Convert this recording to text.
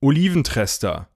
Oliventrester.